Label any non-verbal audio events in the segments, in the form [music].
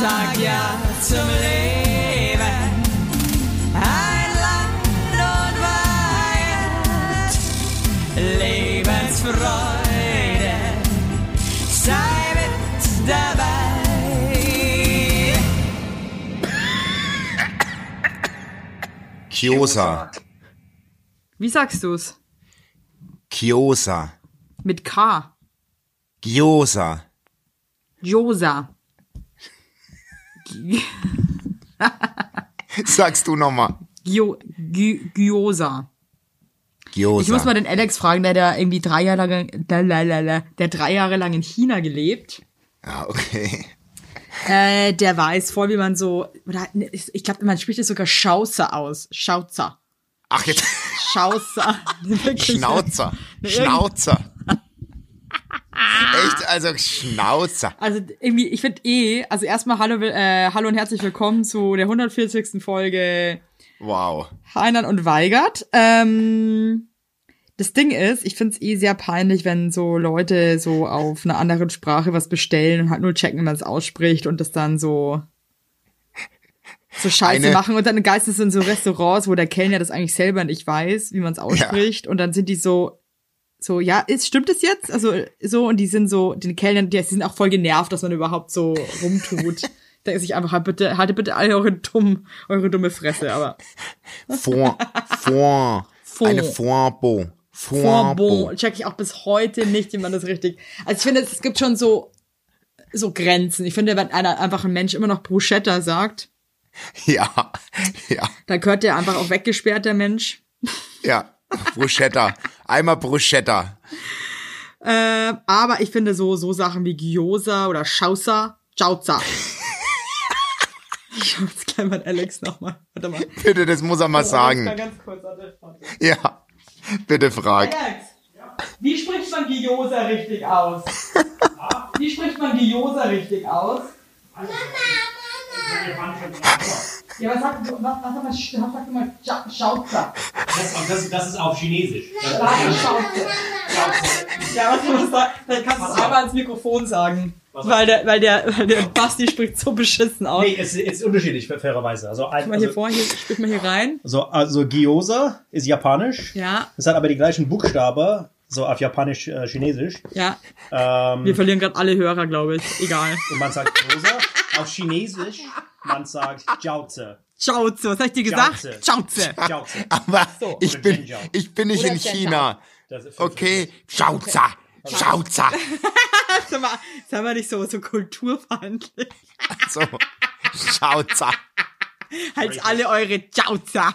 sag ja zum Leben. Ein Land und Weihend, Lebensfreude, sei mit dabei. Kiosa. Wie sagst du's? Kiosa. Mit K. Gyosa. Josa. [laughs] Sagst du nochmal. Gio, Gi- Gyosa. Gyosa. Ich muss mal den Alex fragen, der da irgendwie drei Jahre lang, der drei Jahre lang in China gelebt. Ja, okay. Äh, der weiß voll, wie man so, oder, ich glaube, man spricht es sogar Schauzer aus. Schauzer. Ach, jetzt. Schauzer. [laughs] Schnauzer. Schnauzer. Echt, also Schnauzer. Also irgendwie, ich finde eh, also erstmal hallo, äh, hallo und herzlich willkommen zu der 140. Folge Wow. Heinern und Weigert. Ähm, das Ding ist, ich find's eh sehr peinlich, wenn so Leute so auf einer anderen Sprache was bestellen und halt nur checken, wie man es ausspricht und das dann so so Scheiße Eine- machen und dann geistens in so Restaurants, wo der Kellner das eigentlich selber nicht weiß, wie man es ausspricht und dann sind die so so, ja, ist, stimmt es jetzt? Also, so, und die sind so, den Kellnern, die, die sind auch voll genervt, dass man überhaupt so rumtut. [laughs] Denken sich einfach, halt bitte, haltet bitte alle eure dumm, eure dumme Fresse, aber. Fond. Fond. Fond. Eine. Fondbon Fondbo. check ich auch bis heute nicht, wie man das richtig. Also ich finde, es gibt schon so so Grenzen. Ich finde, wenn einer einfach ein Mensch immer noch Bruschetta sagt, Ja. Ja. dann gehört der einfach auch weggesperrt, der Mensch. Ja. Bruschetta. Einmal Bruschetta. Äh, aber ich finde so so Sachen wie Gyoza oder Schausa, Jauza. ich hab jetzt gleich mal Alex nochmal. Warte mal. Bitte, das muss er mal Mal sagen. ganz kurz. Ja. Bitte frag. Alex, wie spricht man Gyoza richtig aus? Wie spricht man Gyoza richtig aus? Ja, was sagt, was, was, was, was sagt man Scha- Schauzer? Das, das, das ist auf Chinesisch. Schauzer. Ja, was muss da? Dann kannst du es einmal ins Mikrofon sagen. Weil der, weil der, weil der Basti spricht so beschissen aus. nee, es ist unterschiedlich, fairerweise. Also, ein, mal hier also, vor, hier, sprich mal hier rein. so, also Gyoza ist japanisch. Ja, Es hat aber die gleichen Buchstaben, so auf japanisch, äh, chinesisch. ja. Ähm, Wir verlieren gerade alle Hörer, glaube ich. Egal. und man sagt Gyoza. auf chinesisch, man sagt Jiaozi. Schauze, was hab ich dir gesagt? Jauze. Schauze. Jiaozi. Aber So. ich bin, ich bin nicht Oder in. China. Das ist Okay. Schauzer. [laughs] Schauzer. Sag mal, sag mal nicht so, so kulturfeindlich. So. Schauzer. Halt alle eure Jauza.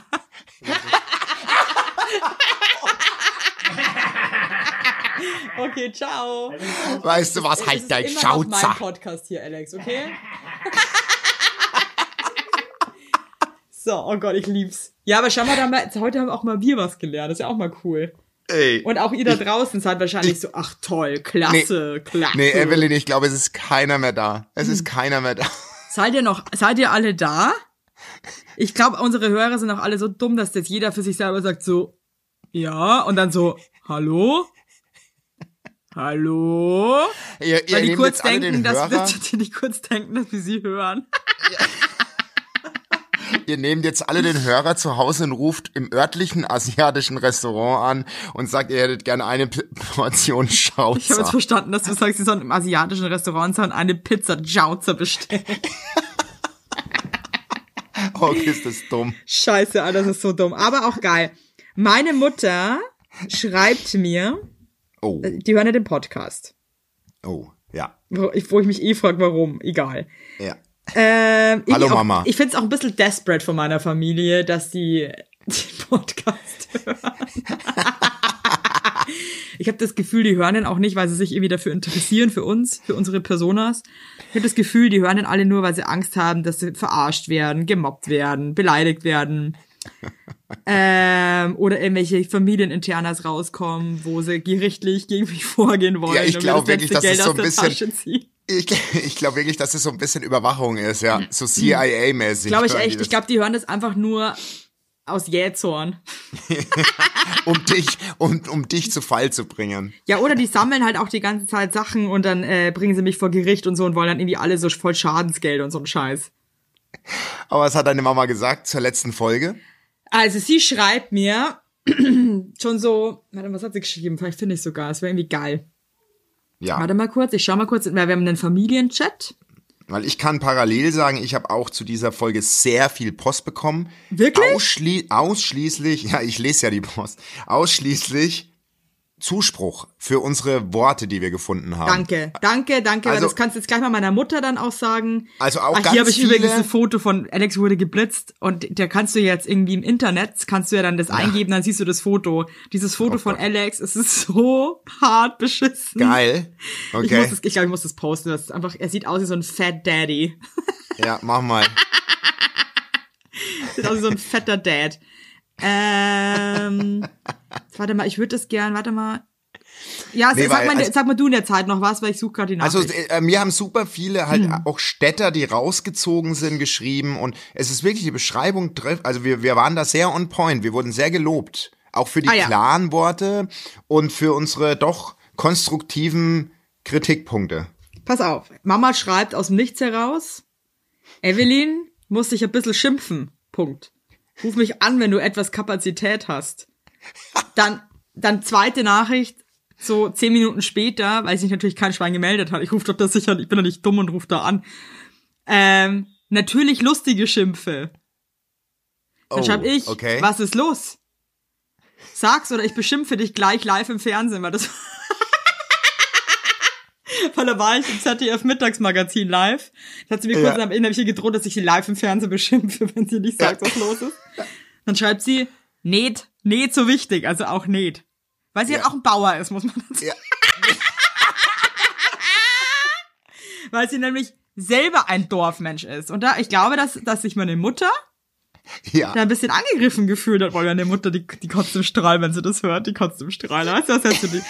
okay, ciao. Weißt du was? Halt ist dein immer noch mein Schauzer. Podcast hier, Alex, okay? [laughs] so, oh Gott, ich lieb's. Ja, aber schau mal, da wir, heute haben auch mal wir was gelernt. Das ist ja auch mal cool. Ey. Und auch ihr da draußen seid wahrscheinlich so, ach toll, klasse, klasse. Nee, Evelyn, ich glaube, es ist keiner mehr da. Es Hm. ist keiner mehr da. Seid ihr noch, seid ihr alle da? Ich glaube, unsere Hörer sind auch alle so dumm, dass das jeder für sich selber sagt so, ja, und dann so, hallo? Hallo? Ihr, ihr Weil die kurz jetzt denken, den dass wir, [laughs] die kurz denken, dass wir sie hören. Ihr nehmt jetzt alle den Hörer zu Hause und ruft im örtlichen asiatischen Restaurant an und sagt, ihr hättet gerne eine P Portion Ich habe jetzt Schauzer. verstanden, dass du sagst, sie sollen im asiatischen Restaurant und eine Pizza Jauzer bestellen. [laughs] Oh, ist das dumm. Scheiße, Alter, das ist so dumm. Aber auch geil. Meine Mutter schreibt mir, Oh, die hören ja den Podcast. oh, ja, Wo ich, wo ich mich eh frage, warum. Egal. ja. Ähm, ich Hallo, auch, Mama. Ich find's auch ein bisschen desperate von meiner Familie, dass die [laughs] den Podcast hören. ich habe das Gefühl, die hören den auch nicht, weil sie sich irgendwie dafür interessieren, für uns, für unsere Personas. Ich habe das Gefühl, die hören den alle nur, weil sie Angst haben, dass sie verarscht werden, gemobbt werden, beleidigt werden. ähm, oder irgendwelche Familieninternas rauskommen, wo sie gerichtlich gegen mich vorgehen wollen. Ja, ich und mir glaub das wirklich, dass es Geld so aus der ein bisschen-. Ich, [laughs] ich glaube wirklich, dass es so ein bisschen Überwachung ist, ja. So CIA-mäßig. Glaube ich echt. Ich glaube, die hören das einfach nur aus Jähzorn. [laughs] um dich, um, um dich zu Fall zu bringen. Ja, oder die sammeln halt auch die ganze Zeit Sachen und dann äh, bringen sie mich vor Gericht und so und wollen dann irgendwie alle so voll Schadensgeld und so ein Scheiß. Aber was hat deine Mama gesagt zur letzten Folge? Also sie schreibt mir [clears throat] schon so, warte, was hat sie geschrieben? Vielleicht finde ich sogar, es wäre irgendwie geil. Ja, Warte mal kurz, ich schau mal kurz, wir haben einen Familienchat. weil ich kann parallel sagen, ich habe auch zu dieser Folge sehr viel Post bekommen. Wirklich? Ausschli ausschließlich, [laughs] ja, ich lese ja die Post, ausschließlich Zuspruch für unsere Worte, die wir gefunden haben. Danke, danke, danke. Also- das kannst du jetzt gleich mal meiner Mutter dann auch sagen. Also auch Ach, ganz hier habe ich viele- übrigens ein Foto von Alex wurde geblitzt und der kannst du jetzt irgendwie im Internet, kannst du ja dann das eingeben, dann siehst du das Foto. Dieses Foto Oh von Gott. Alex, es ist [laughs] so hart beschissen. Geil. Ich, muss Okay. das, ich glaube, ich muss das posten. Das ist einfach, er sieht aus wie so ein Fat Daddy. Ja, mach mal. [laughs] Sieht aus wie so ein fetter Dad. Ähm, warte mal, ich würde das gern, warte mal. Ja, Nee, sag, weil- mal, also- sag mal du in der Zeit noch was, weil ich suche gerade die Also Nachricht. äh, mir haben super viele halt Hm. auch Städter, die rausgezogen sind, geschrieben und es ist wirklich die Beschreibung trifft. Also wir, wir waren da sehr on point. Wir wurden sehr gelobt. Auch für die Ah, ja. klaren Worte und für unsere doch konstruktiven Kritikpunkte. Pass auf, Mama schreibt aus dem Nichts heraus, Evelyn muss dich ein bisschen schimpfen. Punkt. Ruf mich an, wenn du etwas Kapazität hast. Dann, dann zweite Nachricht, so zehn Minuten später, weil sich natürlich kein Schwein gemeldet hat. Ich rufe doch das sicher, ich bin doch nicht dumm und rufe da an. Ähm, natürlich lustige Schimpfe. Dann Oh, schreib ich, okay. was ist los? Sag's oder ich beschimpfe dich gleich live im Fernsehen, weil das [laughs] weil da war ich im ZDF Mittagsmagazin live. Da hat sie mir kurz Ja. am Ende ihr gedroht, dass ich sie live im Fernsehen beschimpfe, wenn sie nicht sagt, was los ist. Dann schreibt sie, näht, näht so wichtig, also auch näht. Weil sie Ja. halt auch ein Bauer ist, muss man dazu Ja. [laughs] Weil sie nämlich selber ein Dorfmensch ist. Und da, ich glaube, dass, dass sich meine Mutter Ja. da ein bisschen angegriffen gefühlt hat, weil meine Mutter, die, die kotzt im Strahl, wenn sie das hört, die kotzt im Strahl. Weißt du, was du die?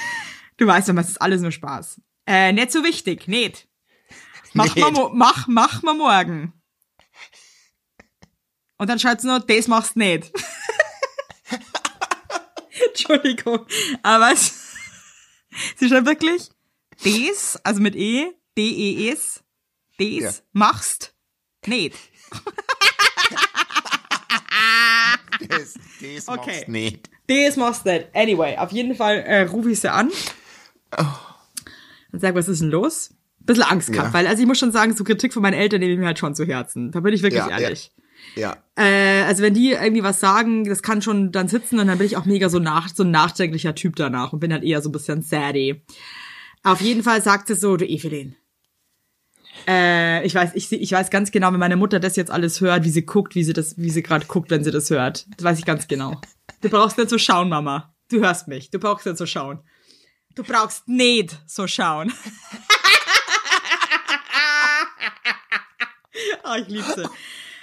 Du weißt doch, es ist alles nur Spaß. Äh, nicht so wichtig, nicht. Mach, Nicht. Mal, mo- mach, mach mal morgen. Und dann schreibt sie noch, das machst nicht. [laughs] Entschuldigung. Aber es, [laughs] sie schreibt wirklich, das, also mit E, D-E-S, das Ja. machst nicht. Das, das Okay. machst nicht. Das machst du nicht. Anyway, auf jeden Fall äh, rufe ich sie an und sag, was ist denn los? Bisschen Angst gehabt, Ja. weil also ich muss schon sagen, so Kritik von meinen Eltern nehme ich mir halt schon zu Herzen. Da bin ich wirklich Ja, ja. ehrlich. Ja. Äh, also wenn die irgendwie was sagen, das kann schon dann sitzen und dann bin ich auch mega so nach so ein nachdenklicher Typ danach und bin halt eher so ein bisschen saddy. Auf jeden Fall sagt sie so, du Evelyn. Äh, ich weiß, ich, ich weiß ganz genau, wenn meine Mutter das jetzt alles hört, wie sie guckt, wie sie das, wie sie gerade guckt, wenn sie das hört. Das weiß ich ganz genau. Du brauchst nicht so schauen, Mama. Du hörst mich. Du brauchst nicht so schauen. Du brauchst nicht so schauen. oh, [laughs] ich liebe sie.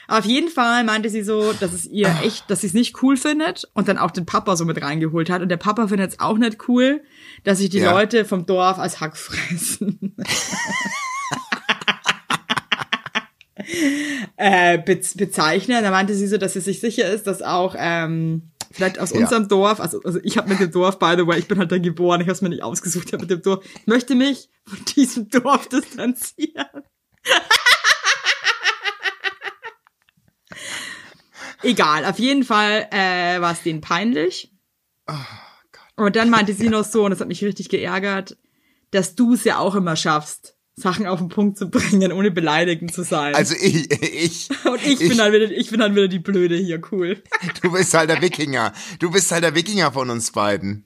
Auf jeden Fall meinte sie so, dass es ihr echt, dass sie es nicht cool findet und dann auch den Papa so mit reingeholt hat. Und der Papa findet es auch nicht cool, dass sich die Ja. Leute vom Dorf als Hack fressen. [laughs] äh, bez bezeichnen. Da meinte sie so, dass sie sich sicher ist, dass auch ähm, vielleicht aus Ja. unserem Dorf, also, also ich habe mit dem Dorf, by the way, ich bin halt da geboren, ich habe es mir nicht ausgesucht, ich hab mit dem Dorf, ich möchte mich von diesem Dorf distanzieren. [laughs] Egal, auf jeden Fall äh, war es denen peinlich. Und dann meinte sie noch so, und das hat mich richtig geärgert, dass du es ja auch immer schaffst, Sachen auf den Punkt zu bringen, ohne beleidigend zu sein. Also ich, ich, und ich, bin halt wieder, ich bin halt wieder die Blöde hier, cool. du bist halt der Wikinger. Du bist halt der Wikinger von uns beiden.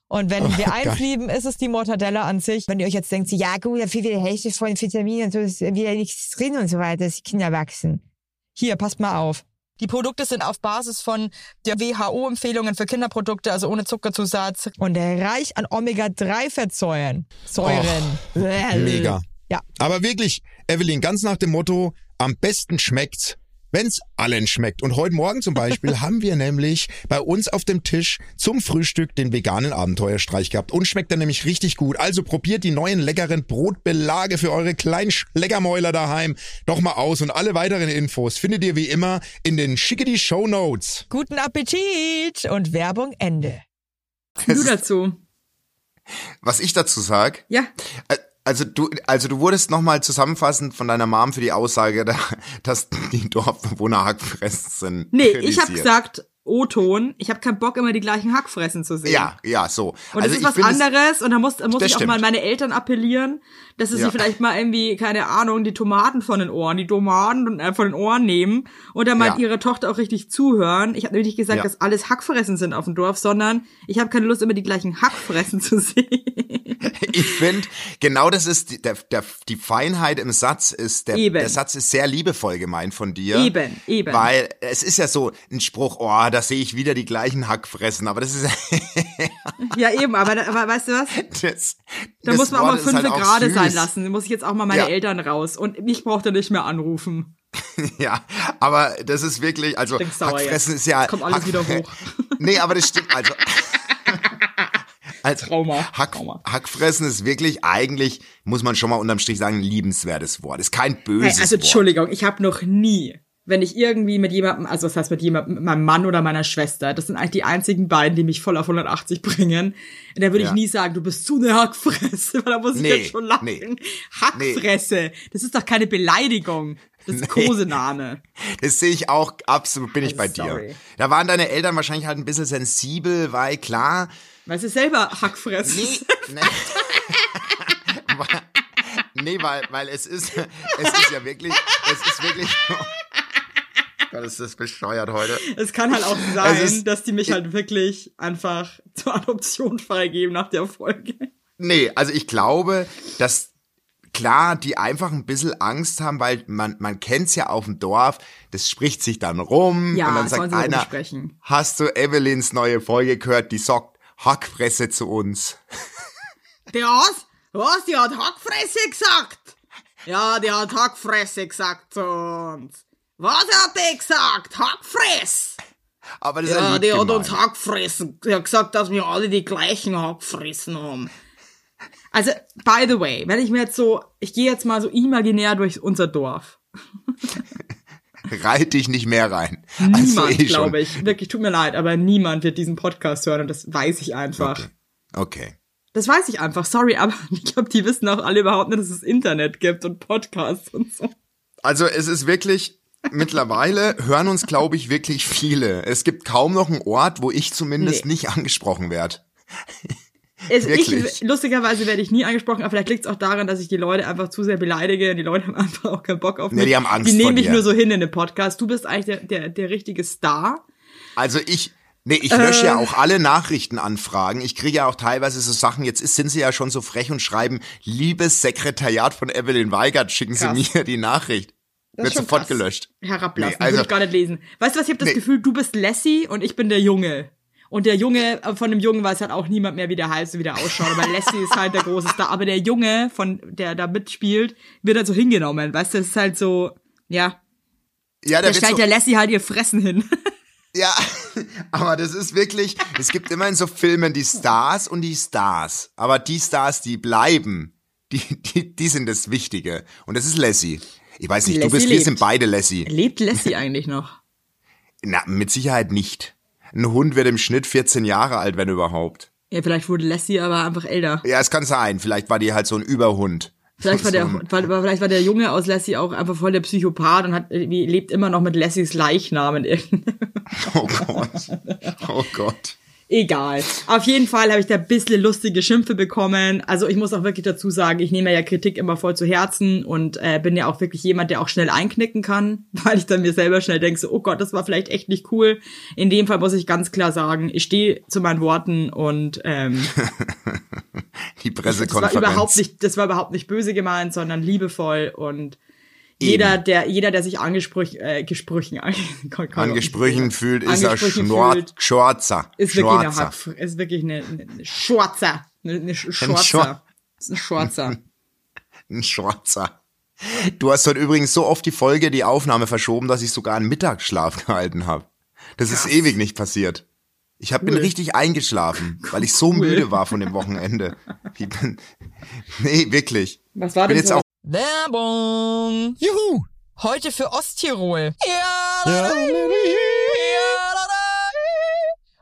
Und wenn wir eins geil. lieben, ist es die Mortadella an sich. Wenn ihr euch jetzt denkt, ja gut, die Hälfte von Vitaminen und so ist wieder nichts drin und so weiter, dass die Kinder wachsen. Hier, passt mal auf. Die Produkte sind auf Basis von der WHO-Empfehlungen für Kinderprodukte, also ohne Zuckerzusatz und reich an Omega-3-Fettsäuren. Säuren. Mega. Ja. Aber wirklich, Evelyn, ganz nach dem Motto, am besten schmeckt's, wenn's allen schmeckt. Und heute Morgen zum Beispiel [laughs] haben wir nämlich bei uns auf dem Tisch zum Frühstück den veganen Abenteuerstreich gehabt. Und schmeckt dann nämlich richtig gut. Also probiert die neuen leckeren Brotbelage für eure kleinen Schleckermäuler daheim doch mal aus. Und alle weiteren Infos findet ihr wie immer in den Schickety Show Notes. Guten Appetit und Werbung Ende. Du dazu. Was ich dazu sag, Ja. äh, also du, also du wurdest nochmal zusammenfassend von deiner Mom für die Aussage, da- [laughs] dass die Dorfbewohner Hackfressen sind. Nee, ich habe gesagt, O-Ton, ich habe keinen Bock, immer die gleichen Hackfressen zu sehen. Ja, ja, so. Und das ist was anderes und da muss, da muss ich auch mal stimmt. meine Eltern appellieren, dass sie Ja. sich vielleicht mal irgendwie, keine Ahnung, die Tomaten von den Ohren, die Tomaten äh, von den Ohren nehmen und dann mal Ja. ihre Tochter auch richtig zuhören. Ich habe nämlich nicht gesagt, Ja. dass alles Hackfressen sind auf dem Dorf, sondern ich habe keine Lust, immer die gleichen Hackfressen zu sehen. [laughs] Ich finde, genau das ist die, der, der, die Feinheit im Satz ist, der, Eben. der Satz ist sehr liebevoll gemeint von dir. Eben, eben. Weil es ist ja so ein Spruch, oh, da sehe ich wieder die gleichen Hackfressen, aber das ist [laughs] ja, eben, aber, aber weißt du was? das, Da das muss man auch mal fünf halt süß. sein lassen. Da muss ich jetzt auch mal meine Ja. Eltern raus. Und ich brauchte nicht mehr anrufen. [laughs] Ja, aber das ist wirklich, also Hackfressen jetzt. ist ja Jetzt kommt alles Hack- wieder hoch. nee, aber das stimmt, also [laughs] als Trauma, Hack, Trauma. Hackfressen ist wirklich eigentlich, muss man schon mal unterm Strich sagen, ein liebenswertes Wort. Ist kein Hey, böses also Wort. Entschuldigung, ich habe noch nie, wenn ich irgendwie mit jemandem, also was heißt mit jemandem, mit meinem Mann oder meiner Schwester, das sind eigentlich die einzigen beiden, die mich voll auf 180 bringen, da würde ich Ja. nie sagen, du bist zu eine Hackfresse, [laughs] weil da muss ich Nee, jetzt schon lachen. nee. Hackfresse, das ist doch keine Beleidigung. Das ist Kosename. Das sehe ich auch, absolut bin ich bei Also sorry. dir. Da waren deine Eltern wahrscheinlich halt ein bisschen sensibel, weil klar, Weil sie selber Hackfresse nee, [laughs] nee. nee, weil, weil es ist, es ist ja wirklich, es ist wirklich, Gott, ist das bescheuert heute. Es kann halt auch sein, dass die mich halt wirklich einfach [laughs] zur Adoption freigeben nach der Folge. Nee, also ich glaube, dass klar, die einfach ein bisschen Angst haben, weil man, man kennt's ja auf dem Dorf, das spricht sich dann rum Ja, und dann sagt sie einer, hast du Evelyns neue Folge gehört, die sagt Hackfresse zu uns. [laughs] Der was? Was? Die hat Hackfresse gesagt? Ja, die hat Hackfresse gesagt zu uns. Was hat die gesagt? Hackfress? Aber das ist Ja, lieb die hat uns Hackfressen. Die hat gesagt, dass wir alle die gleichen Hackfressen haben. Also, by the way, wenn ich mir jetzt so, ich gehe jetzt mal so imaginär durch unser Dorf. [laughs] Reit dich nicht mehr rein. Niemand, Also eh schon. glaube ich. Wirklich, tut mir leid, aber niemand wird diesen Podcast hören und das weiß ich einfach. Okay. okay. Das weiß ich einfach, sorry, aber [laughs] ich glaube, die wissen auch alle überhaupt nicht, dass es Internet gibt und Podcasts und so. Also es ist wirklich, mittlerweile hören uns, glaube ich, wirklich viele. Es gibt kaum noch einen Ort, wo ich zumindest Nee. nicht angesprochen werde. Es, ich, lustigerweise werde ich nie angesprochen, aber vielleicht liegt es auch daran, dass ich die Leute einfach zu sehr beleidige. Die Leute haben [laughs] einfach auch keinen Bock auf mich. Nee, die haben Angst Die nehmen mich dir. nur so hin in den Podcast. Du bist eigentlich der, der, der richtige Star. Also ich, nee, ich lösche Äh. ja auch alle Nachrichtenanfragen. Ich kriege ja auch teilweise so Sachen, jetzt ist, sind sie ja schon so frech und schreiben, liebes Sekretariat von Evelyn Weigert, schicken Krass. sie mir die Nachricht. Das Wird sofort krass. gelöscht. Herablassen, Nee, also- würde ich gar nicht lesen. Weißt du was, ich habe das Nee. Gefühl, du bist Lassie und ich bin der Junge. Und der Junge, äh, von dem Jungen weiß halt auch niemand mehr, wie der heißt und wie der ausschaut. Aber Lassie ist halt der große Star. Aber der Junge, von der da mitspielt, wird halt so hingenommen. Weißt du, das ist halt so, ja. Ja, Da wird stellt so, der Lassie halt ihr Fressen hin. [laughs] ja, aber das ist wirklich, es gibt immer in so Filmen die Stars und die Stars. Aber die Stars, die bleiben, die, die, die sind das Wichtige. Und das ist Lassie. Ich weiß nicht, du Lassie bist, wir lebt. sind beide Lassie. Lebt Lassie [laughs] eigentlich noch? Na, mit Sicherheit nicht. Ein Hund wird im Schnitt 14 Jahre alt, wenn überhaupt. Ja, vielleicht wurde Lassie aber einfach älter. Ja, es kann sein. Vielleicht war die halt so ein Überhund. Vielleicht [laughs] war, der, vielleicht war der Junge aus Lassie auch einfach voll der Psychopath und hat, lebt immer noch mit Lassies Leichnam in irgendeinem [laughs] Oh Gott. Oh Gott. Egal. Auf jeden Fall habe ich da ein bisschen lustige Schimpfe bekommen. Also ich muss auch wirklich dazu sagen, ich nehme ja Kritik immer voll zu Herzen und äh, bin ja auch wirklich jemand, der auch schnell einknicken kann, [laughs] weil ich dann mir selber schnell denke, so, oh Gott, das war vielleicht echt nicht cool. In dem Fall muss ich ganz klar sagen, ich stehe zu meinen Worten und ähm, [laughs] Die das war Pressekonferenz. überhaupt nicht, das war überhaupt nicht böse gemeint, sondern liebevoll und Jeder, der, jeder, der sich angesprüch, äh, gesprüchen, [laughs] Angesprüchen fühlt, ist er Angesprochen Schnor fühlt, Schwarzer. ist wirklich eine, Schwarzer. Hack- ist wirklich eine, eine, eine Schwarzer. Eine, eine Schwar- Schwarzer. Ist ein Schwarzer. [laughs] Ein Schwarzer. Du hast heute übrigens so oft die Folge, die Aufnahme verschoben, dass ich sogar einen Mittagsschlaf [laughs] gehalten habe. Das ist ewig nicht passiert. Ich hab, bin Cool. richtig eingeschlafen, weil ich so müde war von dem Wochenende. Ich bin, nee, wirklich. Was war bin denn jetzt so? Werbung. Juhu! Heute für Osttirol. Ja.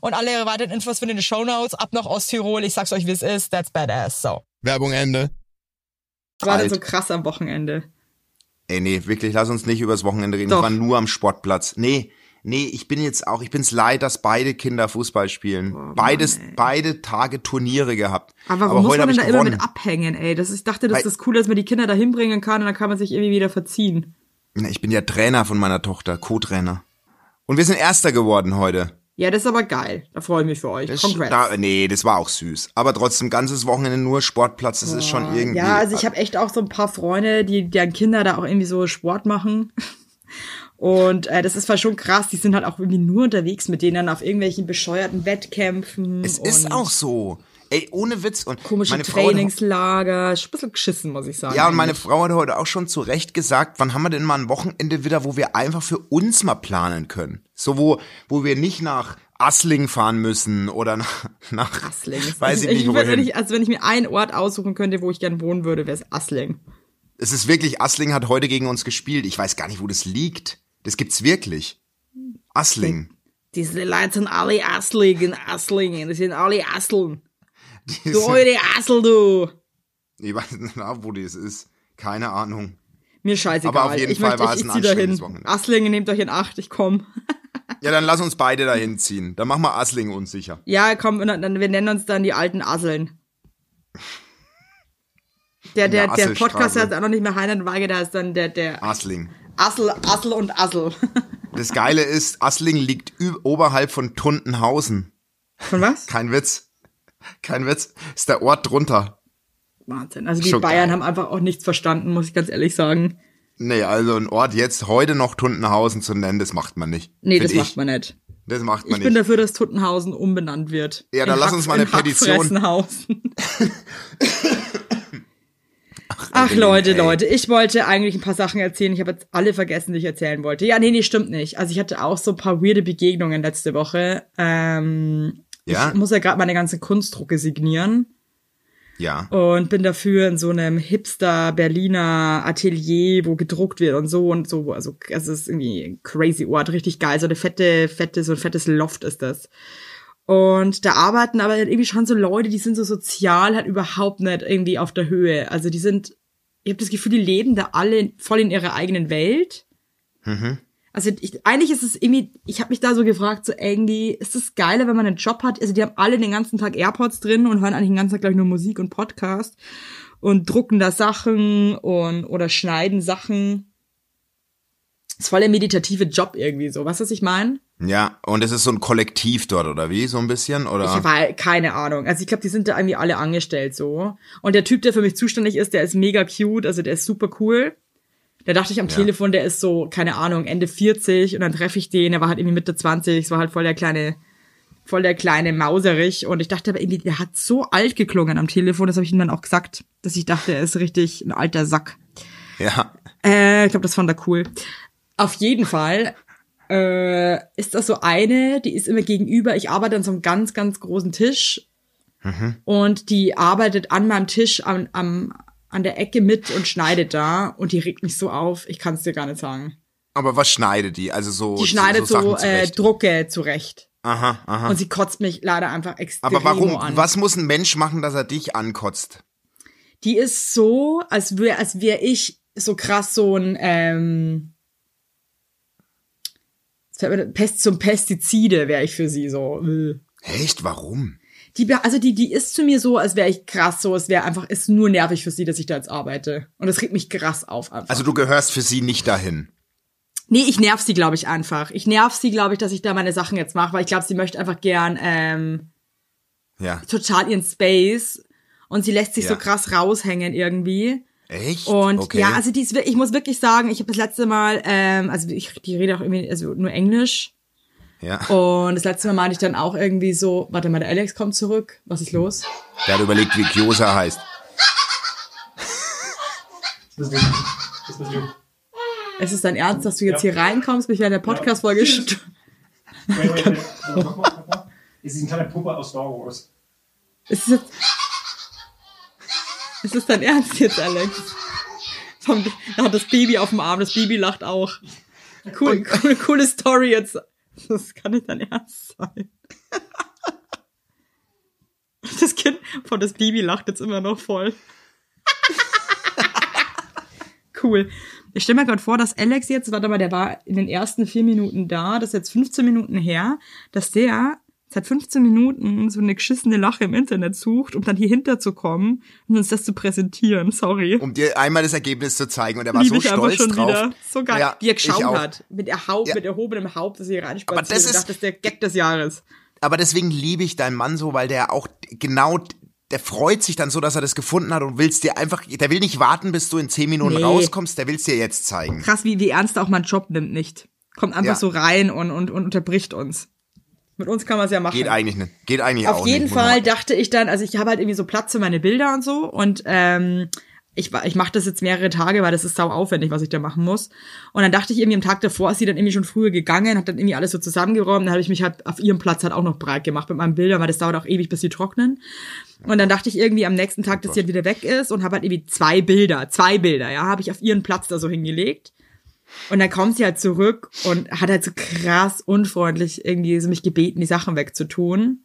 Und alle weiteren Infos findet ihr in den Shownotes. Ab nach Osttirol. Ich sag's euch, wie es ist. That's badass. So. Werbung Ende. War Alt. so krass am Wochenende? Ey, nee, wirklich, lass uns nicht übers Wochenende reden. Doch. Ich war nur am Sportplatz. Nee, nee, ich bin jetzt auch, ich bin's leid, dass beide Kinder Fußball spielen. Beides, beide Tage Turniere gehabt. Aber warum muss heute man denn da ich immer gewonnen. mit abhängen, ey? Das, ich dachte, das Weil- ist cool, dass man die Kinder da hinbringen kann und dann kann man sich irgendwie wieder verziehen. Na, Ich bin ja Trainer von meiner Tochter, Co-Trainer. Und wir sind Erster geworden heute. Ja, das ist aber geil. Da freue ich mich für euch. Das, Congrats. da, nee, das war auch süß. Aber trotzdem, ganzes Wochenende nur Sportplatz, das ist schon irgendwie. Ja, also ich habe echt auch so ein paar Freunde, die deren Kinder da auch irgendwie so Sport machen. [laughs] Und äh, das ist zwar schon krass, die sind halt auch irgendwie nur unterwegs mit denen auf irgendwelchen bescheuerten Wettkämpfen. Es ist auch so. Ey, ohne Witz. Und Komische meine Trainingslager. Ein bisschen geschissen, muss ich sagen. Ja, und meine. Frau hat heute auch schon zu Recht gesagt, wann haben wir denn mal ein Wochenende wieder, wo wir einfach für uns mal planen können? So, wo, wo wir nicht nach Assling fahren müssen oder [laughs] nach, nach Assling. weiß ich nicht würd, wenn wohin. ich, also wenn ich mir einen Ort aussuchen könnte, wo ich gern wohnen würde, wäre es Assling. Es ist wirklich, Assling hat heute gegen uns gespielt. Ich weiß gar nicht, wo das liegt. Das gibt's wirklich. Assling. Diese Leute sind alle Assling in Asslingen. Das sind alle Asseln. Du eure Assel, du. Ich weiß nicht, wo das ist. Keine Ahnung. Mir scheißegal. Aber auf jeden ich Fall möchte, war ich, es ein anstrengendes Wochenende. Asslingen, nehmt euch in Acht, ich komm. [laughs] Ja, dann lass uns beide dahin ziehen. Dann machen wir Assling unsicher. Ja, komm, dann, wir nennen uns dann die alten Asseln. [laughs] Der, der, der der. Podcast heißt auch noch nicht mehr Heiner und Weige, da ist dann der, der Assling. Assel, Assel und Assel. Das Geile ist, Assling liegt oberhalb von Tuntenhausen. Von was? Kein Witz. Kein Witz. Ist der Ort drunter. Wahnsinn. Also die Schon Bayern geil. haben einfach auch nichts verstanden, muss ich ganz ehrlich sagen. Nee, also ein Ort jetzt heute noch Tuntenhausen zu nennen, das macht man nicht. Nee, das ich. macht man nicht. Das macht Ich man bin nicht. dafür, dass Tuttenhausen umbenannt wird. Ja, dann lass uns mal eine in Petition- Hackfressenhausen. [laughs] Ach Leute, ey. Leute, ich wollte eigentlich ein paar Sachen erzählen. Ich habe jetzt alle vergessen, die ich erzählen wollte. Ja, nee, nee, stimmt nicht. Also ich hatte auch so ein paar weirde Begegnungen letzte Woche. Ähm, Ja? Ich muss ja gerade meine ganze Kunstdrucke signieren Ja. und bin dafür in so einem Hipster Berliner Atelier, wo gedruckt wird und so und so. Also es ist irgendwie ein crazy Ort, richtig geil. So eine fette, fette, so ein fettes Loft ist das. Und da arbeiten aber irgendwie schon so Leute, die sind so sozial halt überhaupt nicht irgendwie auf der Höhe. Also die sind ich habe das Gefühl, die leben da alle voll in ihrer eigenen Welt. Also ich, eigentlich ist es irgendwie, ich habe mich da so gefragt, so irgendwie, ist es geiler, wenn man einen Job hat? Also die haben alle den ganzen Tag AirPods drin und hören eigentlich den ganzen Tag, glaube ich, nur Musik und Podcast und drucken da Sachen und oder schneiden Sachen. ist voll der meditative Job irgendwie so. Weißt du, was ich meine? Ja, und es ist so ein Kollektiv dort, oder wie? So ein bisschen? Oder? Ich habe keine Ahnung. Also ich glaube, die sind da irgendwie alle angestellt so. Und der Typ, der für mich zuständig ist, der ist mega cute, also der ist super cool. Da dachte ich am Telefon, der ist so, keine Ahnung, Ende 40 und dann treffe ich den, er war halt irgendwie Mitte 20, es war halt voll der kleine, voll der kleine Mauserich und ich dachte aber irgendwie, der hat so alt geklungen am Telefon, das habe ich ihm dann auch gesagt, dass ich dachte, er ist richtig ein alter Sack. ja. Äh, ich glaube, das fand er cool. Auf jeden Fall äh, ist das so eine, die ist immer gegenüber. Ich arbeite an so einem ganz, ganz großen Tisch und die arbeitet an meinem Tisch am, am, an der Ecke mit und schneidet da und die regt mich so auf. Ich kann es dir gar nicht sagen. Aber was schneidet die? Also so. Die schneidet so, Sachen äh, zurecht. Drucke zurecht. Aha, aha. Und sie kotzt mich leider einfach extrem Aber warum? an. Was muss ein Mensch machen, dass er dich ankotzt? Die ist so, als wäre als wär ich so krass so ein ähm, Pest zum Pestizide wäre ich für sie so. äh. Echt? Warum? Die, also die, die ist zu mir so, als wäre ich krass so, es wäre einfach, ist nur nervig für sie, dass ich da jetzt arbeite. Und das regt mich krass auf einfach. Also du gehörst für sie nicht dahin. nee, ich nerv sie, glaube ich, einfach. Ich nerv sie, glaube ich, dass ich da meine Sachen jetzt mache, weil ich glaube, sie möchte einfach gern ähm, Ja. total ihren Space und sie lässt sich Ja. so krass raushängen irgendwie. Echt? Und okay. ja, also die ist, ich muss wirklich sagen, ich habe das letzte Mal, ähm, also ich, die rede auch irgendwie, also nur Englisch. Ja. Und das letzte Mal meinte ich dann auch irgendwie so, warte mal, der Alex kommt zurück. Was ist los? Der hat überlegt, wie Kyosa heißt. Das bist du. Das. Ist es dein Ernst, dass du jetzt Ja. hier reinkommst, mich in der Podcast-Folge Ja. Wait, wait, [laughs] wait. Also, mach mal, mach mal. Es ist ein kleiner Puppe aus Star Wars. Ist es jetzt, ist es dein Ernst jetzt, Alex? Er hat das Baby auf dem Arm, das Baby lacht auch. Cool, cool, coole Story jetzt. [laughs] Das kann nicht dein Ernst sein. [laughs] Das Kind von das Baby lacht jetzt immer noch voll. [laughs] Cool. Ich stelle mir gerade vor, dass Alex jetzt, warte mal, der war in den ersten vier Minuten da, das ist jetzt 15 Minuten her, dass der seit 15 Minuten so eine geschissene Lache im Internet sucht, um dann hier hinterzukommen und uns das zu präsentieren. Sorry. Um dir einmal das Ergebnis zu zeigen. Und er war Liebe so stolz schon drauf. wieder. So geil. Ja, Wie er geschaut hat. Mit, der Haupt, Ja. mit erhobenem Haupt, dass er hier reinspaziert. Aber das ist- dachte, das ist der Gag des Jahres. Aber deswegen liebe ich deinen Mann so, weil der auch genau, der freut sich dann so, dass er das gefunden hat und willst dir einfach, der will nicht warten, bis du in zehn Minuten Nee. rauskommst, der will's dir jetzt zeigen. Krass, wie, wie ernst er auch meinen Job nimmt, nicht. Kommt einfach Ja. so rein und, und, und unterbricht uns. Mit uns kann man es ja machen. Geht eigentlich nicht. Geht eigentlich auch Auf jeden nicht. Fall dachte ich dann, also ich habe halt irgendwie so Platz für meine Bilder und so und ähm, ich, ich mache das jetzt mehrere Tage, weil das ist sau aufwendig, was ich da machen muss. Und dann dachte ich irgendwie am Tag davor ist sie dann irgendwie schon früher gegangen, hat dann irgendwie alles so zusammengeräumt, dann habe ich mich halt auf ihrem Platz halt auch noch breit gemacht mit meinen Bildern, weil das dauert auch ewig, bis sie trocknen. Und dann dachte ich irgendwie am nächsten Tag, dass sie halt wieder weg ist und habe halt irgendwie zwei Bilder, zwei Bilder, ja, habe ich auf ihren Platz da so hingelegt. Und dann kommt sie halt zurück und hat halt so krass unfreundlich irgendwie so mich gebeten, die Sachen wegzutun.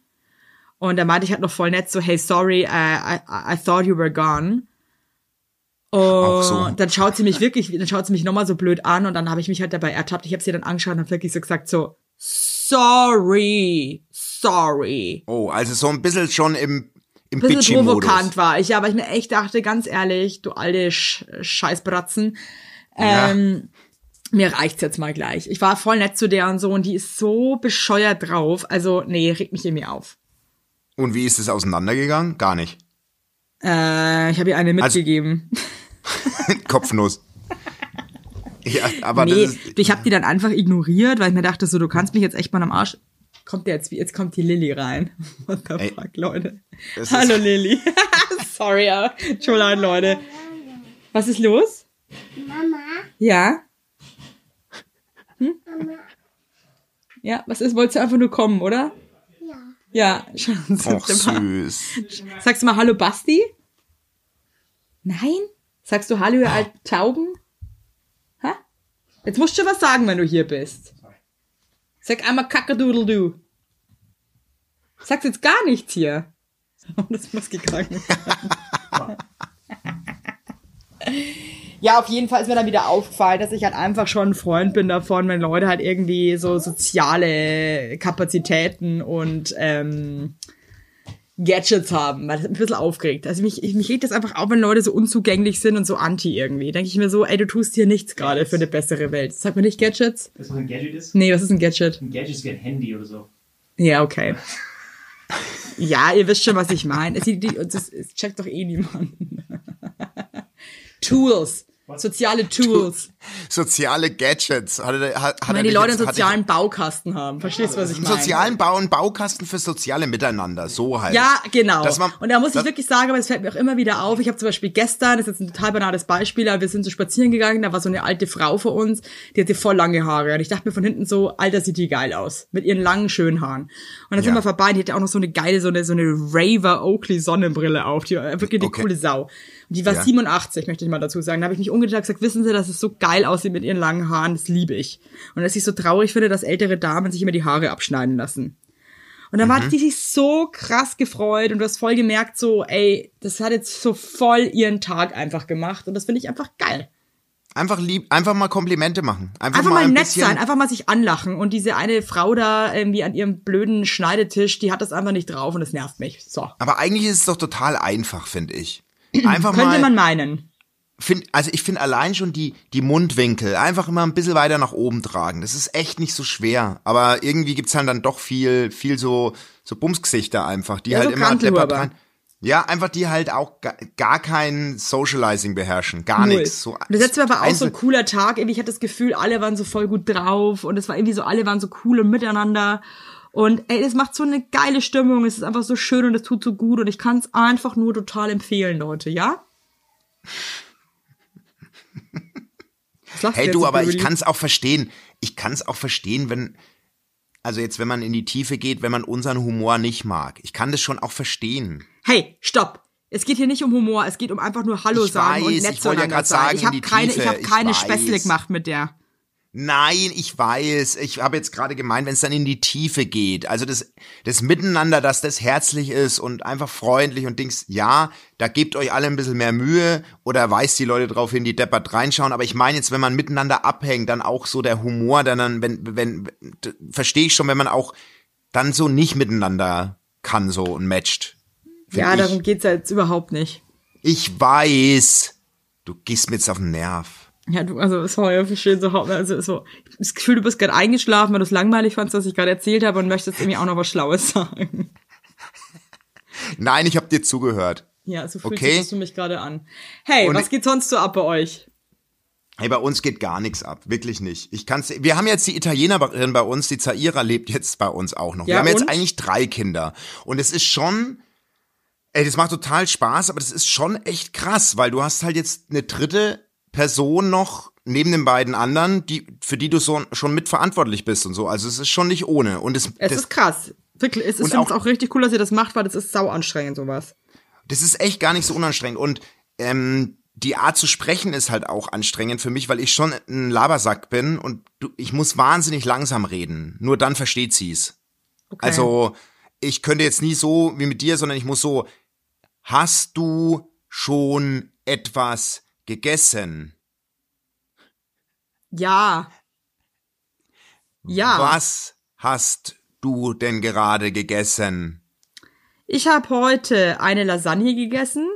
Und da meinte ich halt noch voll nett so, hey, sorry, I, I, I thought you were gone. Und so. dann schaut sie mich wirklich, dann schaut sie mich nochmal so blöd an und dann habe ich mich halt dabei ertappt. Ich habe sie dann angeschaut und habe wirklich so gesagt so, sorry, sorry. Oh, also so ein bisschen schon im, im Bisschen provokant war ich, ja, weil ich mir echt dachte, ganz ehrlich, du alte Sch Scheißbratzen, Ja. ähm, mir reicht's jetzt mal gleich. Ich war voll nett zu der und so und die ist so bescheuert drauf. Also, nee, regt mich irgendwie auf. Und wie ist es auseinandergegangen? Gar nicht. Äh, ich habe ihr eine Also- mitgegeben. [laughs] Kopfnuss. [laughs] ja, aber nee, das ist, ich habe die dann einfach ignoriert, weil ich mir dachte, so, du kannst mich jetzt echt mal am Arsch. Kommt der jetzt, jetzt kommt die Lilly rein. [laughs] What the Ey, fuck, Leute. Hallo Lilly. Sorry, ja. Entschuldigung, Leute. Was ist los? Mama, Ja? Hm? Ja, was ist? Wolltest du einfach nur kommen, oder? ja. Ja, Schatz. Och, süß. Sagst du mal Hallo Basti? Nein? Sagst du Hallo, ihr alten Tauben? Ha? Jetzt musst du was sagen, wenn du hier bist. Sag einmal Kackadoodle-Du. Sagst jetzt gar nichts hier. Oh, [laughs] das muss gegangen. [laughs] Ja, auf jeden Fall ist mir dann wieder aufgefallen, dass ich halt einfach schon ein Freund bin davon, wenn Leute halt irgendwie so soziale Kapazitäten und ähm, Gadgets haben, weil das hat mich ein bisschen aufgeregt. Also mich, ich, mich regt das einfach auf, wenn Leute so unzugänglich sind und so anti irgendwie. Denke ich mir so, ey, du tust hier nichts gerade für eine bessere Welt. Sag mir nicht Gadgets? Was ein Gadget ist? Nee, was ist ein Gadget? Ein Gadget ist wie ein Handy oder so. Ja, okay. Ja, ihr wisst schon, was ich meine. Es- Das, das checkt doch eh niemand. [laughs] Tools. Soziale Tools. [laughs] Soziale Gadgets. Hat, er- hat, er Wenn die Leute jetzt- einen sozialen Baukasten haben. Verstehst du, was ich meine? sozialen Bau, einen Baukasten für soziale Miteinander. So halt. Ja, genau. Man- und da muss ich wirklich sagen, aber es fällt mir auch immer wieder auf. Ich habe zum Beispiel gestern, das ist jetzt ein total banales Beispiel, aber wir sind so spazieren gegangen, da war so eine alte Frau vor uns, die hatte voll lange Haare. Und ich dachte mir von hinten so, Alter, sieht die geil aus. Mit ihren langen, schönen Haaren. Und dann sind Ja. wir vorbei und die hatte auch noch so eine geile, so eine, so eine Raver Oakley Sonnenbrille auf. Die war wirklich eine Okay. coole Sau. Die war Ja. 87, möchte ich mal dazu sagen. Da habe ich mich umgedreht und gesagt, wissen Sie, dass es so geil aussieht mit ihren langen Haaren, das liebe ich. Und dass ich so traurig finde, dass ältere Damen sich immer die Haare abschneiden lassen. Und dann Mhm. hat die sich so krass gefreut und du hast voll gemerkt, so, ey, das hat jetzt so voll ihren Tag einfach gemacht und das finde ich einfach geil. Einfach lieb, einfach mal Komplimente machen. Einfach, Einfach mal ein nett sein, einfach mal sich anlachen und diese eine Frau da irgendwie an ihrem blöden Schneidetisch, die hat das einfach nicht drauf und das nervt mich. So. Aber eigentlich ist es doch total einfach, finde ich. Einfach Könnte mal. man meinen. Find, also ich finde allein schon die, die Mundwinkel einfach immer ein bisschen weiter nach oben tragen. Das ist echt nicht so schwer. Aber irgendwie gibt's halt dann doch viel, viel so, so Bumsgesichter einfach, die Ja, halt so immer deppert dran. Ja, einfach die halt auch gar, gar kein Socializing beherrschen. Gar nichts. So, und das letzte Mal war auch so ein cooler Tag. Irgendwie, ich hatte das Gefühl, alle waren so voll gut drauf und es war irgendwie so, alle waren so cool und miteinander. Und ey, das macht so eine geile Stimmung. Es ist einfach so schön und es tut so gut und ich kann es einfach nur total empfehlen, Leute, ja? Hey du, aber ich kann es auch verstehen. Ich kann es auch verstehen, wenn, also jetzt, wenn man in die Tiefe geht, wenn man unseren Humor nicht mag. Ich kann das schon auch verstehen. Hey, stopp! Es geht hier nicht um Humor, es geht um einfach nur Hallo Ich sagen und weiß, nett ich wollte ja zueinander grad sein. sagen, ich habe keine, ich ich keine. Späßle gemacht mit der. Nein, ich weiß. Ich habe jetzt gerade gemeint, wenn es dann in die Tiefe geht. Also das, das Miteinander, dass das herzlich ist und einfach freundlich und Dings, ja, da gebt euch alle ein bisschen mehr Mühe oder weist die Leute drauf hin, die deppert reinschauen. Aber ich meine jetzt, wenn man miteinander abhängt, dann auch so der Humor, dann, dann wenn, wenn, verstehe ich schon, wenn man auch dann so nicht miteinander kann so und matcht. Ja, ich. darum geht's ja jetzt überhaupt nicht. Ich weiß. Du gehst mir jetzt auf den Nerv. Ja, du, also sorry, ich verstehe so, also so, ich das Gefühl, du bist gerade eingeschlafen, weil du es langweilig fandst, was ich gerade erzählt habe und möchtest irgendwie auch noch was Schlaues sagen. Nein, ich habe dir zugehört. Ja, so fühlt Okay. für mich gerade an. Hey, Und- was geht sonst so ab bei euch? Hey, bei uns geht gar nichts ab, wirklich nicht. Ich kann's. Wir haben jetzt die Italienerin bei uns, die Zaira lebt jetzt bei uns auch noch. Ja, wir haben jetzt und? eigentlich drei Kinder und es ist schon, ey, das macht total Spaß, aber das ist schon echt krass, weil du hast halt jetzt eine dritte Person noch neben den beiden anderen, die für die du so schon mitverantwortlich bist und so. Also es ist schon nicht ohne und es, Es ist krass. Wirklich, es ist auch- auch richtig cool, dass ihr das macht, weil das ist sau anstrengend, sowas. das ist echt gar nicht so unanstrengend und ähm, die Art zu sprechen ist halt auch anstrengend für mich, weil ich schon ein Labersack bin und du, ich muss wahnsinnig langsam reden. Nur dann versteht sie's. Okay. Also ich könnte jetzt nie so wie mit dir, sondern ich muss so, hast du schon etwas gegessen? Ja. Ja. Was hast du denn gerade gegessen? Ich habe heute eine Lasagne gegessen.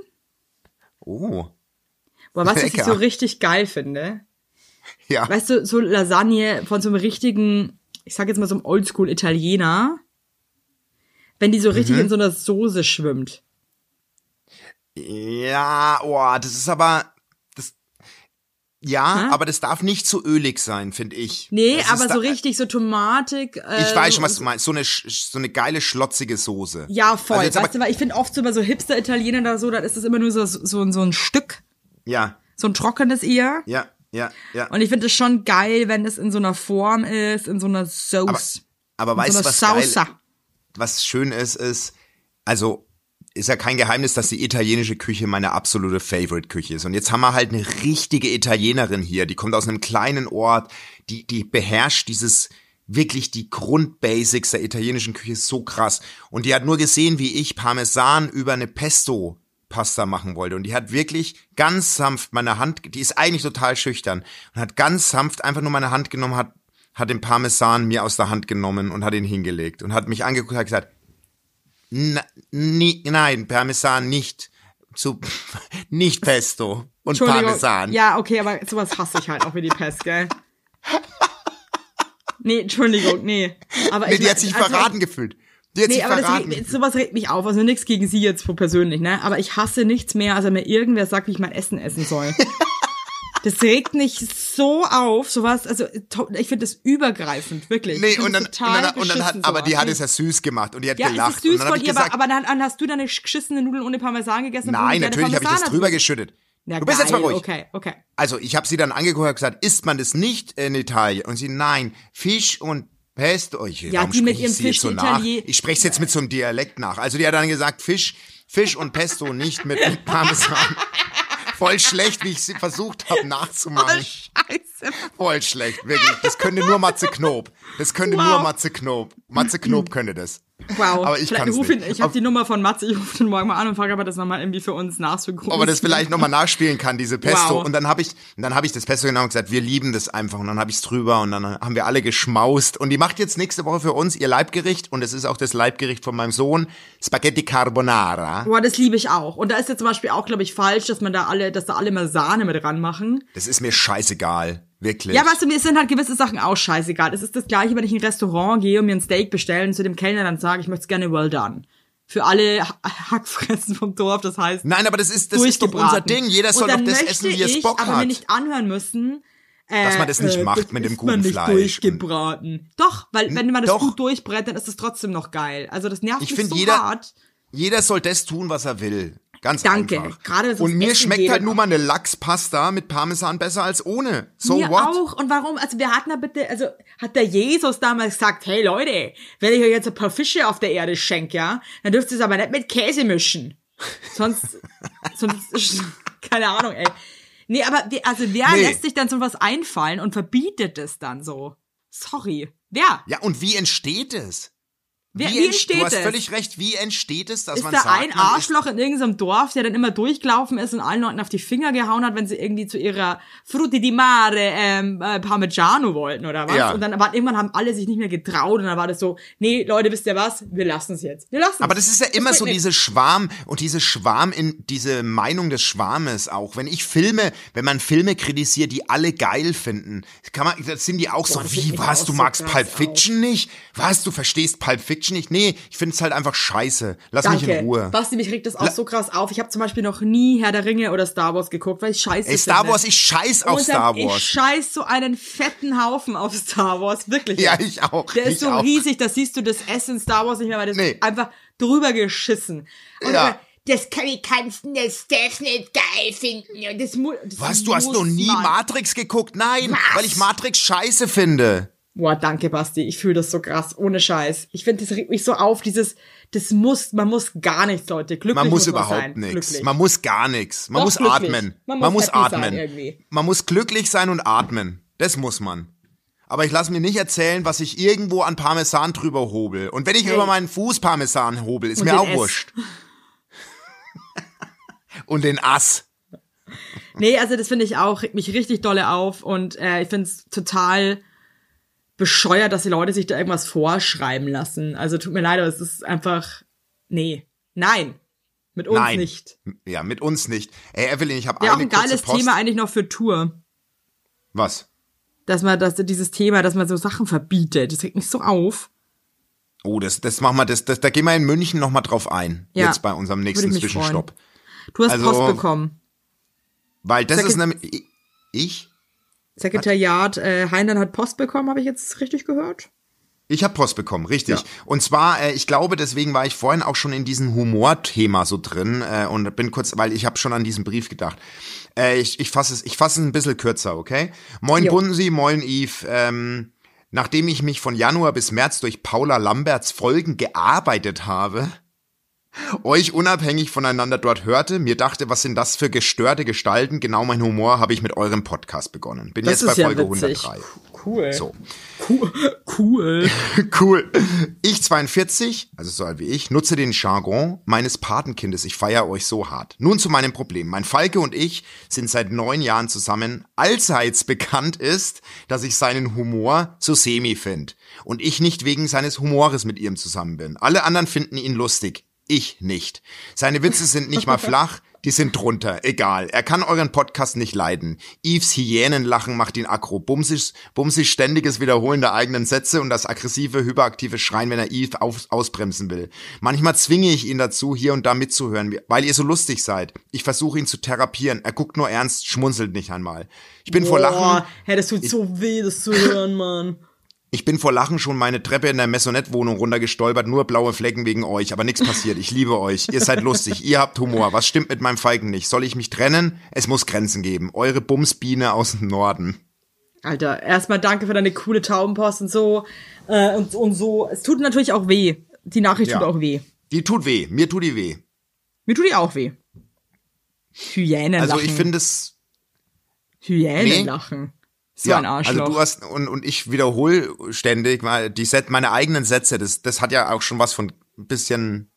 Oh, Boah, was ich so richtig geil finde. ja. Weißt du, so Lasagne von so einem richtigen, ich sag jetzt mal so einem Oldschool-Italiener, wenn die so richtig Mhm. in so einer Soße schwimmt. Ja, oh, das ist aber ja, Hä? aber das darf nicht zu ölig sein, finde ich. Nee, das aber so da, richtig so Tomatik. Äh, Ich weiß schon, was und- du meinst. So eine so eine geile schlotzige Soße. Ja, voll. Also weißt aber- du, weil ich finde oft so bei so Hipster-Italienern oder so, dann ist das immer nur so, so, so ein Stück, Ja, so ein trockenes eher. ja, ja, ja. Und ich finde es schon geil, wenn es in so einer Form ist, in so einer Sauce. aber in weißt so du, was geil, was schön ist, ist, also ist ja kein Geheimnis, dass die italienische Küche meine absolute Favorite-Küche ist. Und jetzt haben wir halt eine richtige Italienerin hier, die kommt aus einem kleinen Ort, die, die beherrscht dieses wirklich die Grundbasics der italienischen Küche so krass. Und die hat nur gesehen, wie ich Parmesan über eine Pesto Pasta machen wollte. Und die hat wirklich ganz sanft meine Hand, die ist eigentlich total schüchtern und hat ganz sanft einfach nur meine Hand genommen, hat, hat den Parmesan mir aus der Hand genommen und hat ihn hingelegt und hat mich angeguckt und hat gesagt, "Na- nie, nein, Parmesan nicht. Zu, [laughs] nicht Pesto und. Parmesan. Ja, okay, aber sowas hasse ich halt auch wie die Pest, gell? Nee, Entschuldigung, nee. Aber Nee, ich die hat sich also- verraten gefühlt. Die hat Nee, sich aber das verraten. regt, mich- sowas regt mich auf. Also nichts gegen sie jetzt persönlich, ne? Aber ich hasse nichts mehr, als wenn mir irgendwer sagt, wie ich mein Essen essen soll. [laughs] Das regt mich so auf, sowas, also ich finde das übergreifend, wirklich. Nee, Ich und dann, und dann, und dann hat, aber die hat es ja süß gemacht und die hat Ja, gelacht. ist süß von ich ihr, gesagt, aber, dann, hast du deine geschissene Nudeln ohne Parmesan gegessen? nein, natürlich habe ich das drüber geschüttet. Ja, du bist jetzt mal geil, ruhig. Okay, okay. Also, ich habe sie dann angeguckt und gesagt, isst man das nicht in Italien? Und sie, nein, Fisch und Pesto. Oh, ich, Ja, warum die mit spreche ich ihrem jetzt Fisch so nach? Ich spreche es jetzt mit so einem Dialekt nach. Also, die hat dann gesagt, Fisch, Fisch und Pesto nicht mit, mit [laughs] Parmesan. Voll schlecht, wie ich sie versucht habe [laughs] nachzumachen. Scheiße. Voll schlecht, wirklich. Das könnte nur Matze Knob. Das könnte Wow. nur Matze Knob. Matze Knob könnte das. Wow. Aber ich ruf nicht. Ich habe die Nummer von Matze, ich rufe den morgen mal an und frage, ob er das nochmal irgendwie für uns nachsynchronisiert. ob er das vielleicht nochmal nachspielen kann, diese Pesto. Wow. Und dann habe ich, dann habe ich das Pesto genommen und gesagt, wir lieben das einfach. Und dann habe ich es drüber und dann haben wir alle geschmaust. Und die macht jetzt nächste Woche für uns ihr Leibgericht und es ist auch das Leibgericht von meinem Sohn, Spaghetti Carbonara. Boah, das liebe ich auch. Und da ist jetzt zum Beispiel auch, glaube ich, falsch, dass man da alle, dass da alle mal Sahne mit ranmachen. Das ist mir scheißegal, wirklich. Ja, weißt du, mir sind halt gewisse Sachen auch scheißegal. Es ist das gleiche, wenn ich in ein Restaurant gehe und mir ein Steak bestelle und zu dem Kellner dann sage, ich möchte es gerne well done. Für alle Ha- Hackfressen vom Dorf, das heißt Nein, aber das ist, das ist doch unser. Ding. Jeder soll doch das essen, wie er Bock aber mir hat. nicht anhören müssen, Dass man das nicht macht das mit dem guten man nicht Fleisch. durchgebraten. Doch, weil wenn man das Doch. gut durchbrät, dann ist es trotzdem noch geil. Also das nervt Ich mich so jeder- hart. Jeder soll das tun, was er will. Ganz Danke. einfach. Gerade Und mir Essen schmeckt halt nur mal eine Lachspasta mit Parmesan besser als ohne. So Mir what? auch. Und warum? Also wir hatten da bitte, also hat der Jesus damals gesagt, hey Leute, wenn ich euch jetzt ein paar Fische auf der Erde schenke, ja, dann dürft ihr es aber nicht mit Käse mischen. Sonst, sonst, [laughs] keine Ahnung, ey. Nee, aber wie, also wer Nee. lässt sich dann so was einfallen und verbietet es dann so? Sorry. Wer? Ja, und wie entsteht es? Wie, entst- entsteht Du hast es? völlig recht, wie entsteht es, dass ist man da sagt, ein Arschloch in irgendeinem Dorf, der dann immer durchgelaufen ist und allen Leuten auf die Finger gehauen hat, wenn sie irgendwie zu ihrer Frutti di Mare ähm, äh, Parmigiano wollten oder was? Ja. Und dann aber irgendwann haben alle sich nicht mehr getraut und dann war das so, nee, Leute, wisst ihr was? Wir lassen es jetzt. Wir lassen Aber das ist ja immer so nix. diese Schwarm und diese Schwarm in diese Meinung des Schwarmes auch. Wenn ich Filme, wenn man Filme kritisiert, die alle geil finden, kann man, das sind die auch so, das regt wie, was, auch du so magst krass Pulp. Fiction nicht? Was, du verstehst Pulp Fiction nicht? Nee, ich finde es halt einfach scheiße. Lass Danke. mich in Ruhe. Basti, mich regt das auch so krass auf. Ich habe zum Beispiel noch nie Herr der Ringe oder Star Wars geguckt, weil ich scheiße Ey, Star finde. Wars, ich scheiß auf Und Star Ich Wars. scheiß so einen fetten Haufen auf Star Wars, wirklich. Ja, ich auch. Der ist ich so auch. riesig, da siehst du das in Star Wars nicht mehr, weil das Nee. ist einfach drüber geschissen. Und Ja. aber, das kann ich kannst das darf nicht geil finden. Das das Was, du hast noch nie. Matrix geguckt? Nein, Was? weil ich Matrix scheiße finde. Boah, danke, Basti. Ich fühle das so krass, ohne Scheiß. Ich finde, das regt mich so auf, dieses, das muss, man muss gar nichts, Leute. Glücklich Man muss man überhaupt nichts. Man muss gar nichts. Man Doch, muss glücklich. atmen. Man Man muss muss atmen. Man muss glücklich sein und atmen. Das muss man. Aber ich lasse mir nicht erzählen, was ich irgendwo an Parmesan drüber hobel. Und wenn ich Hey. über meinen Fuß Parmesan hobel, ist Und mir auch Ess. wurscht. [laughs] und den Ass. Nee, also das finde ich auch, regt mich richtig dolle auf und äh, ich finde es total bescheuert, dass die Leute sich da irgendwas vorschreiben lassen. Also tut mir leid, aber es ist einfach, nee, nein, mit uns Nein. nicht. Ja, mit uns nicht. Ey, Evelyn, ich habe Ja, auch eine ein kurze geiles Post. Thema eigentlich noch für Tour. Was? Dass man, dass dieses Thema, dass man so Sachen verbietet, das regt mich so auf. Oh, das, das machen wir, das, das, da gehen wir in München nochmal drauf ein. Ja. Jetzt bei unserem nächsten Zwischenstopp. Du hast Also- Post bekommen. Weil das Sag ist ich- nämlich. Ich? Sekretariat äh, Heinlein hat Post bekommen, habe ich jetzt richtig gehört? Ich habe Post bekommen, richtig. Ja. Und zwar, äh, ich glaube, deswegen war ich vorhin auch schon in diesem Humorthema so drin äh, und bin kurz, weil ich habe schon an diesen Brief gedacht. Äh, ich ich fasse es, ich fasse es ein bisschen kürzer, okay? Moin Jo. Bunsi, moin Yves. Ähm, nachdem ich mich von Januar bis März durch Paula Lamberts Folgen gearbeitet habe, euch unabhängig voneinander dort hörte, mir dachte, was sind das für gestörte Gestalten? Genau mein Humor habe ich mit eurem Podcast begonnen. Bin Das jetzt bei ja Folge witzig. 103. Cool. So. Cool. Cool. [laughs] Cool. Ich 42, also so alt wie ich, nutze den Jargon meines Patenkindes. Ich feiere euch so hart. Nun zu meinem Problem. Mein Falke und ich sind seit neun Jahren zusammen. Allseits bekannt ist, dass ich seinen Humor so semi finde. Und ich nicht wegen seines Humores mit ihm zusammen bin. Alle anderen finden ihn lustig. Ich nicht. Seine Witze sind nicht mal [laughs] flach, die sind drunter. Egal. Er kann euren Podcast nicht leiden. Yves Hyänenlachen macht ihn aggro. Bumsig, bumsig ständiges Wiederholen der eigenen Sätze und das aggressive, hyperaktive Schreien, wenn er Yves auf, ausbremsen will. Manchmal zwinge ich ihn dazu, hier und da mitzuhören, weil ihr so lustig seid. Ich versuche ihn zu therapieren. Er guckt nur ernst, schmunzelt nicht einmal. Ich bin vor Lachen. Boah, hey, das tut so weh, das zu hören, Mann. Ich bin vor Lachen schon meine Treppe in der Maisonette-Wohnung runtergestolpert, nur blaue Flecken wegen euch, aber nichts passiert. Ich liebe euch. Ihr seid lustig. Ihr habt Humor. Was stimmt mit meinem Falken nicht? Soll ich mich trennen? Es muss Grenzen geben. Eure Bumsbiene aus dem Norden. Alter, erstmal danke für deine coole Taubenpost und so. Äh, und, und so. Es tut natürlich auch weh. Die Nachricht Ja. tut auch weh. Die tut weh. Mir tut die weh. Mir tut die auch weh. Hyänen Also ich finde es, Hyänen Nee. So ja, ein Arschloch. also du hast, und, und ich wiederhole ständig mal die Set, meine eigenen Sätze, das, das hat ja auch schon was von ein bisschen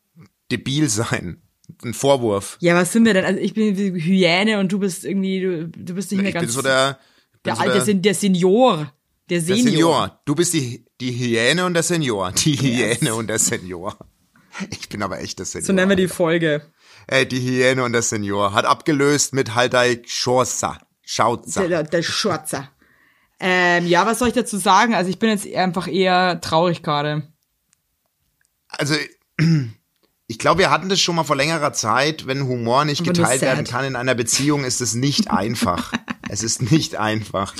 debil sein. Ein Vorwurf. ja, was sind wir denn? Also ich bin Hyäne und du bist irgendwie, du, du bist nicht mehr Ich ganz. bin so der, der so alte, der, Sen- der Senior. Der der Senior. Senior. Du bist die, die Hyäne und der Senior. Die Hyäne und der Senior. Ich bin aber echt der Senior. So nennen wir die Folge. Ey, die Hyäne und der Senior. Hat abgelöst mit Haldei Schorza. Schautza. Der, der, der Schwarzer. Ähm, ja, was soll ich dazu sagen? Also ich bin jetzt einfach eher traurig gerade. Also, ich glaube, wir hatten das schon mal vor längerer Zeit. Wenn Humor nicht geteilt werden kann in einer Beziehung, ist es nicht einfach. es ist nicht einfach.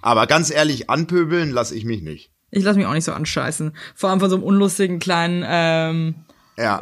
Aber ganz ehrlich, anpöbeln lasse ich mich nicht. Ich lasse mich auch nicht so anscheißen. Vor allem von so einem unlustigen kleinen ähm, Ja,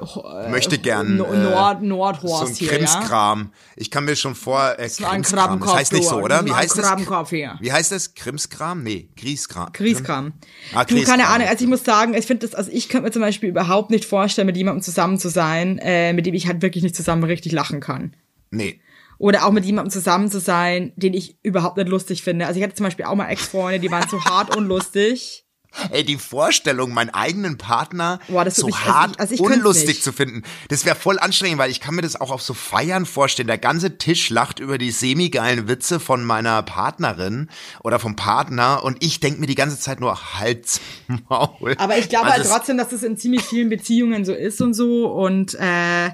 möchte gern. No- äh, Nord so Nordhorst ein hier, ja. Krimskram. Ich kann mir schon vor, äh, So Krimskram. Das heißt nicht so, du. oder? Wie heißt das? Hier. Wie heißt das? Krimskram? Nee, Grieskram. Grieskram. Ah, du, Grieskram. keine Ahnung, also ich muss sagen, ich finde das, also ich könnte mir zum Beispiel überhaupt nicht vorstellen, mit jemandem zusammen zu sein, äh, mit dem ich halt wirklich nicht zusammen richtig lachen kann. Nee. Oder auch mit jemandem zusammen zu sein, den ich überhaupt nicht lustig finde. Also ich hatte zum Beispiel auch mal Ex-Freunde, die waren so hart unlustig. Ey, die Vorstellung, meinen eigenen Partner Boah, so mich- also hart ich- also ich unlustig zu finden, das wäre voll anstrengend, weil ich kann mir das auch auf so Feiern vorstellen. Der ganze Tisch lacht über die semi-geilen Witze von meiner Partnerin oder vom Partner und ich denk mir die ganze Zeit nur Hals, Maul. Aber ich glaube Also halt trotzdem, dass das in ziemlich vielen Beziehungen so ist und so. Und äh,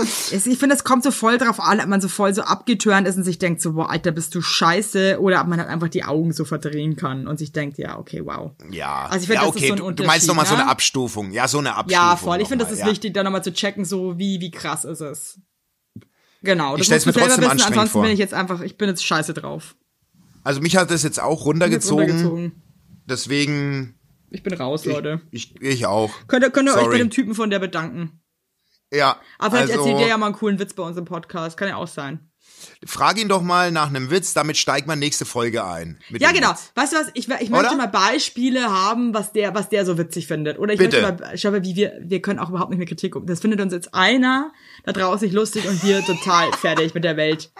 ich finde, es kommt so voll drauf an, ob man so voll so abgetörnt ist und sich denkt so, boah, Alter, bist du scheiße. Oder ob man halt einfach die Augen so verdrehen kann und sich denkt, ja, okay, wow. Ja, Also ich finde, ja, das ist okay, so ein du, du meinst nochmal so Unterschied, eine ne? Abstufung. Ja, so eine Abstufung. Ja, voll. Ich finde, das ist ja. wichtig, da nochmal zu checken, so wie, wie krass ist es. Genau, das stell's musst du mir selber trotzdem wissen, anstrengend ansonsten vor. bin ich jetzt einfach, ich bin jetzt scheiße drauf. Also mich hat das jetzt auch Ich bin jetzt runtergezogen, runtergezogen. deswegen Ich bin raus, Leute. ich, ich auch. Könnt ihr, könnt ihr euch bei dem Typen von der bedanken? Ja, Aber vielleicht also, erzählt ihr ja mal einen coolen Witz bei uns im Podcast. Kann ja auch sein. frag ihn doch mal nach einem Witz, damit steigt man nächste Folge ein. mit Ja, genau. Witz. Weißt du was? Ich, ich möchte Oder? mal Beispiele haben, was der, was der so witzig findet. Oder ich Bitte. möchte mal, schau mal, wie wir, wir können auch überhaupt nicht mehr Kritik um. Das findet uns jetzt einer da draußen nicht lustig und wir total [laughs] fertig mit der Welt.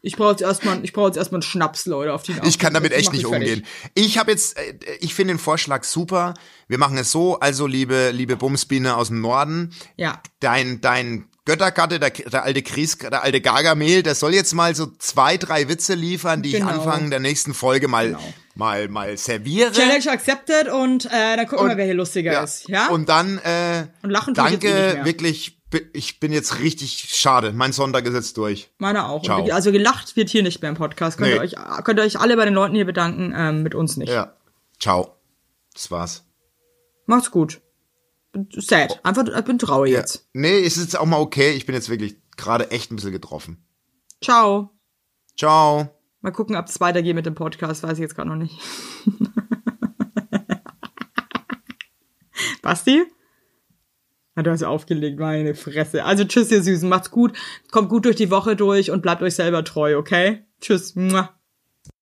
Ich brauche jetzt erstmal, ich brauche jetzt erstmal einen Schnaps, Leute, auf die Ich kann damit echt nicht umgehen. Ich habe jetzt, äh, ich finde den Vorschlag super. Wir machen es so, also liebe, liebe Bumsbiene aus dem Norden, Ja. dein, dein Göttergatte, der, der alte Kries, der alte Gargamel, der soll jetzt mal so zwei, drei Witze liefern, die Genau. ich Anfang der nächsten Folge mal, mal, mal serviere. Challenge accepted und äh, dann gucken wir, wer hier lustiger ja. ist. Ja? Und dann, äh, Und lachen eh danke, mehr. wirklich, ich bin jetzt richtig schade. Mein Sonntag ist jetzt durch. Meiner auch. Ciao. Also gelacht wird hier nicht mehr im Podcast. Könnt, ihr, Nee. euch, könnt ihr euch alle bei den Leuten hier bedanken, ähm, mit uns nicht. Ja. Ciao. Das war's. Macht's gut. Sad. Einfach, ich bin traurig jetzt. Nee, es ist jetzt auch mal okay. Ich bin jetzt wirklich gerade echt ein bisschen getroffen. Ciao. Ciao. Mal gucken, ob es weitergeht mit dem Podcast, weiß ich jetzt gerade noch nicht. [laughs] Basti? Na, du hast ja aufgelegt, meine Fresse. Also tschüss, ihr Süßen, macht's gut, kommt gut durch die Woche durch und bleibt euch selber treu, okay? Tschüss. Mua.